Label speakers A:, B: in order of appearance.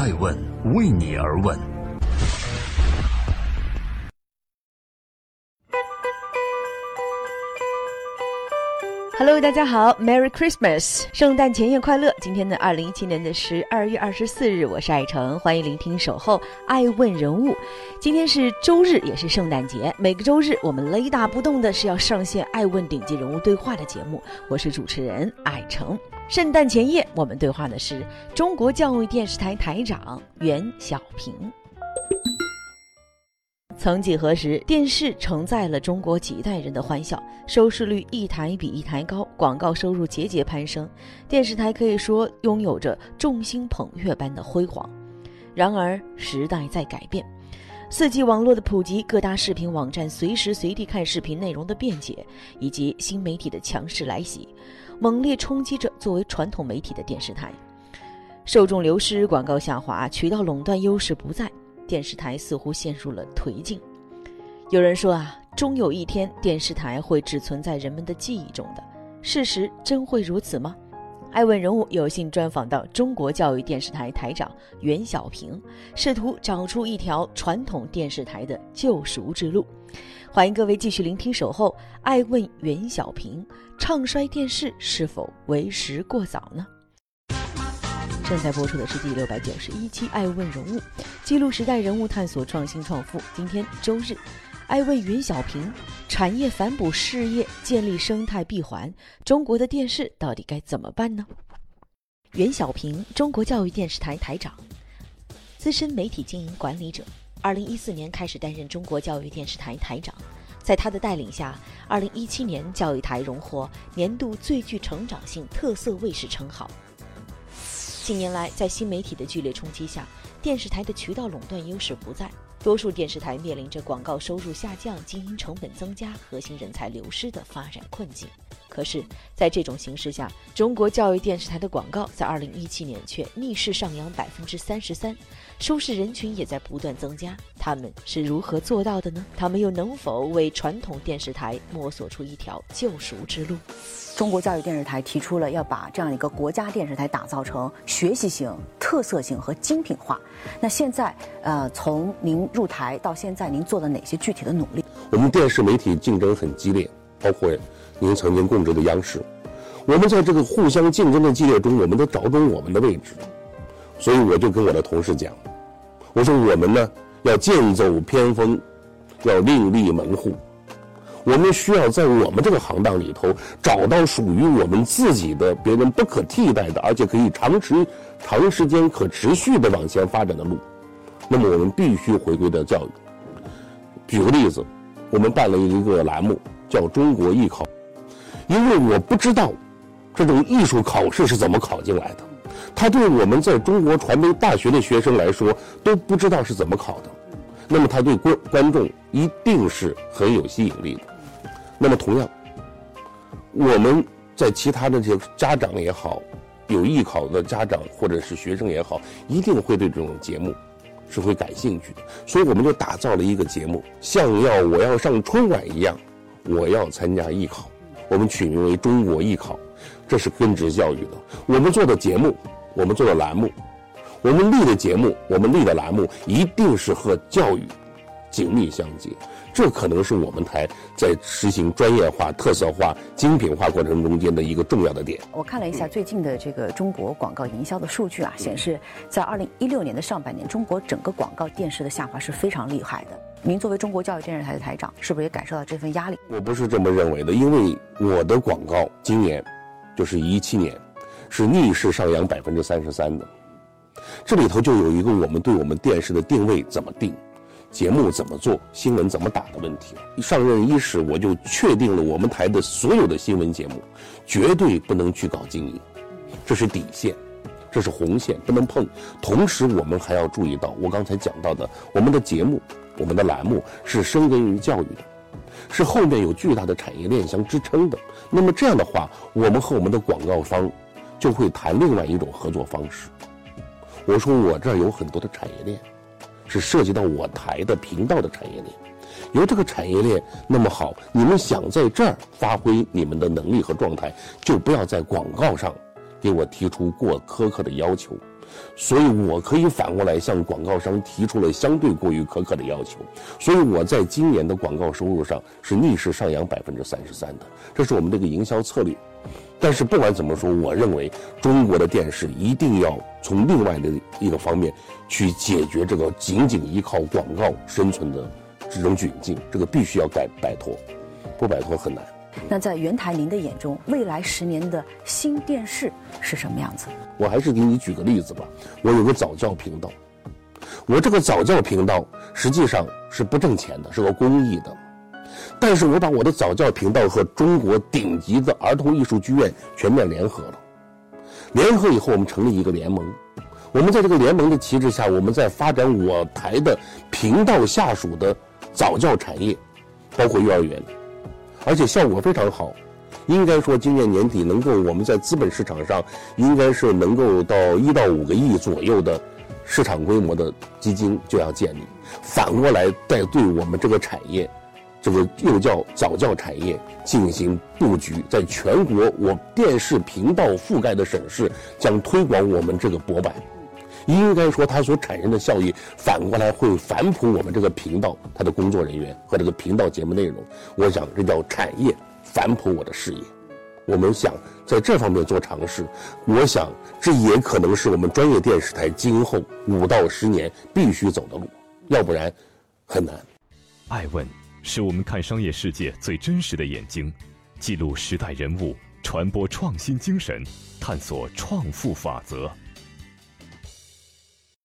A: 爱问为你而问。
B: Hello，大家好，Merry Christmas，圣诞前夜快乐！今天的二零一七年的十二月二十四日，我是爱成，欢迎聆听守候爱问人物。今天是周日，也是圣诞节。每个周日，我们雷打不动的是要上线爱问顶级人物对话的节目。我是主持人爱成。圣诞前夜，我们对话的是中国教育电视台台长袁小平。曾几何时，电视承载了中国几代人的欢笑，收视率一台比一台高，广告收入节节攀升，电视台可以说拥有着众星捧月般的辉煌。然而，时代在改变，四 G 网络的普及，各大视频网站随时随地看视频内容的便捷，以及新媒体的强势来袭，猛烈冲击着作为传统媒体的电视台。受众流失，广告下滑，渠道垄断优势不在。电视台似乎陷入了颓境。有人说啊，终有一天电视台会只存在人们的记忆中的。事实真会如此吗？爱问人物有幸专访到中国教育电视台台长袁小平，试图找出一条传统电视台的救赎之路。欢迎各位继续聆听《守候爱问袁小平》，唱衰电视是否为时过早呢？正在播出的是第六百九十一期《爱问人物》，记录时代人物，探索创新创富。今天周日，爱问袁小平：产业反哺事业，建立生态闭环，中国的电视到底该怎么办呢？袁小平，中国教育电视台台长，资深媒体经营管理者，二零一四年开始担任中国教育电视台台长，在他的带领下，二零一七年教育台荣获年度最具成长性特色卫视称号。近年来，在新媒体的剧烈冲击下，电视台的渠道垄断优势不在，多数电视台面临着广告收入下降、经营成本增加、核心人才流失的发展困境。可是，在这种形势下，中国教育电视台的广告在2017年却逆势上扬百分之三十三，收视人群也在不断增加。他们是如何做到的呢？他们又能否为传统电视台摸索出一条救赎之路？
C: 中国教育电视台提出了要把这样一个国家电视台打造成学习型、特色性和精品化。那现在，呃，从您入台到现在，您做了哪些具体的努力？
D: 我们电视媒体竞争很激烈，包括。您曾经供职的央视，我们在这个互相竞争的激烈中，我们都找准我们的位置，所以我就跟我的同事讲，我说我们呢要剑走偏锋，要另立门户，我们需要在我们这个行当里头找到属于我们自己的、别人不可替代的，而且可以长时、长时间可持续的往前发展的路。那么我们必须回归到教育。举个例子，我们办了一个栏目叫“中国艺考”。因为我不知道，这种艺术考试是怎么考进来的，他对我们在中国传媒大学的学生来说都不知道是怎么考的，那么他对观观众一定是很有吸引力的。那么同样，我们在其他的这些家长也好，有艺考的家长或者是学生也好，一定会对这种节目是会感兴趣的。所以我们就打造了一个节目，像要我要上春晚一样，我要参加艺考。我们取名为“中国艺考”，这是根植教育的。我们做的节目，我们做的栏目，我们立的节目，我们立的栏目，一定是和教育紧密相接。这可能是我们台在实行专业化、特色化、精品化过程中间的一个重要的点。
C: 我看了一下最近的这个中国广告营销的数据啊，显示在二零一六年的上半年，中国整个广告电视的下滑是非常厉害的。您作为中国教育电视台的台长，是不是也感受到这份压力？
D: 我不是这么认为的，因为我的广告今年，就是一七年，是逆势上扬百分之三十三的。这里头就有一个我们对我们电视的定位怎么定，节目怎么做，新闻怎么打的问题。上任伊始，我就确定了我们台的所有的新闻节目，绝对不能去搞经营，这是底线，这是红线，不能碰。同时，我们还要注意到我刚才讲到的，我们的节目。我们的栏目是深根于教育的，是后面有巨大的产业链相支撑的。那么这样的话，我们和我们的广告方就会谈另外一种合作方式。我说我这儿有很多的产业链，是涉及到我台的频道的产业链。由这个产业链那么好，你们想在这儿发挥你们的能力和状态，就不要在广告上给我提出过苛刻的要求，所以我可以反过来向广告商提出了相对过于苛刻的要求，所以我在今年的广告收入上是逆势上扬百分之三十三的，这是我们这个营销策略。但是不管怎么说，我认为中国的电视一定要从另外的一个方面去解决这个仅仅依靠广告生存的这种窘境，这个必须要改摆脱，不摆脱很难。
C: 那在袁台您的眼中，未来十年的新电视是什么样子？
D: 我还是给你举个例子吧，我有个早教频道，我这个早教频道实际上是不挣钱的，是个公益的。但是我把我的早教频道和中国顶级的儿童艺术剧院全面联合了，联合以后我们成立一个联盟，我们在这个联盟的旗帜下，我们在发展我台的频道下属的早教产业，包括幼儿园，而且效果非常好，应该说今年年底能够我们在资本市场上应该是能够到一到五个亿左右的市场规模的基金就要建立，反过来再对我们这个产业。这个幼教早教产业进行布局，在全国我电视频道覆盖的省市将推广我们这个博版，应该说它所产生的效益反过来会反哺我们这个频道它的工作人员和这个频道节目内容。我想这叫产业反哺我的事业，我们想在这方面做尝试，我想这也可能是我们专业电视台今后五到十年必须走的路，要不然很难。
A: 爱问。是我们看商业世界最真实的眼睛，记录时代人物，传播创新精神，探索创富法则。